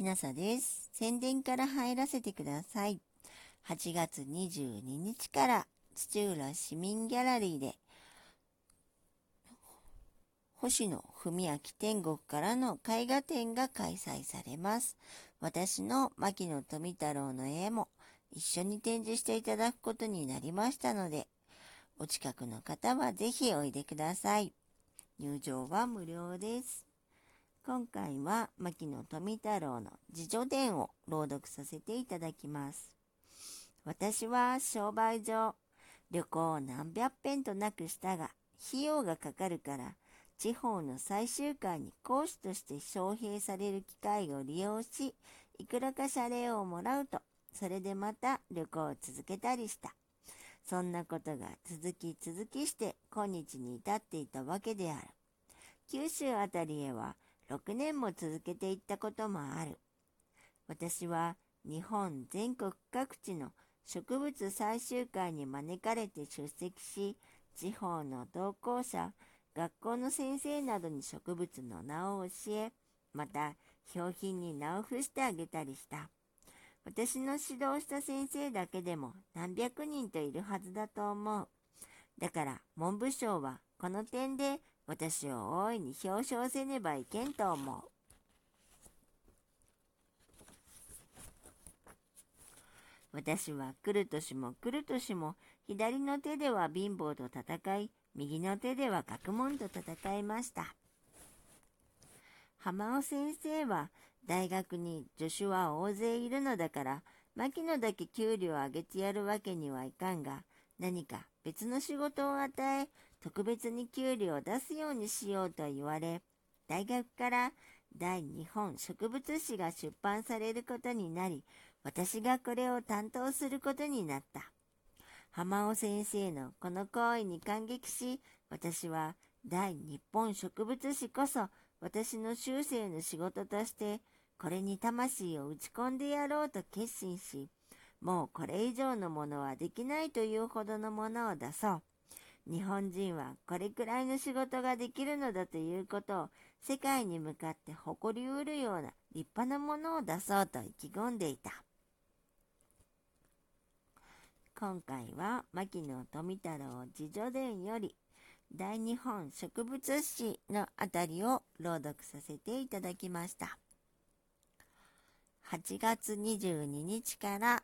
きなさです。宣伝から入らせてください。8月22日から土浦市民ギャラリーで星野文明天国からの絵画展が開催されます。私の牧野富太郎の絵も一緒に展示していただくことになりましたので、お近くの方はぜひおいでください。入場は無料です。今回は牧野富太郎の自助伝を朗読させていただきます。私は商売上、旅行を何百遍となくしたが、費用がかかるから地方の最終回に講師として招聘される機会を利用し、いくらか謝礼をもらうと、それでまた旅行を続けたりした。そんなことが続き続きして今日に至っていたわけである。九州あたりへは6年も続けていったこともある。私は日本全国各地の植物最終回に招かれて出席し、地方の同行者、学校の先生などに植物の名を教え、また、標品に名を伏してあげたりした。私の指導した先生だけでも何百人といるはずだと思う。だから、文部省はこの点で私を大いに表彰せねばいけんと思う。私は来る年も来る年も左の手では貧乏と戦い、右の手では学問と戦いました。浜尾先生は大学に助手は大勢いるのだから、牧野だけ給料を上げてやるわけにはいかんが、何か別の仕事を与え、特別に給料を出すようにしようと言われ、大学から第日本植物誌が出版されることになり、私がこれを担当することになった。浜尾先生のこの行為に感激し、私は大日本植物誌こそ私の修正の仕事として、これに魂を打ち込んでやろうと決心し、もうこれ以上のものはできないというほどのものを出そう。日本人はこれくらいの仕事ができるのだということを世界に向かって誇りうるような立派なものを出そうと意気込んでいた。今回は牧野富太郎自助伝より大日本植物誌のあたりを朗読させていただきました。8月22日から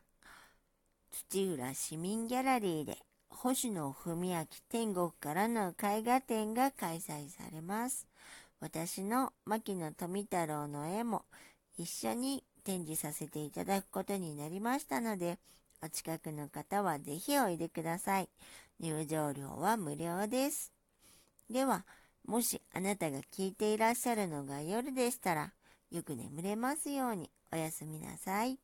土浦市民ギャラリーで星野文明天国からの絵画展が開催されます。私の牧野富太郎の絵も一緒に展示させていただくことになりましたので、お近くの方はぜひおいでください。入場料は無料です。では、もしあなたが聞いていらっしゃるのが夜でしたら、よく眠れますようにおやすみなさい。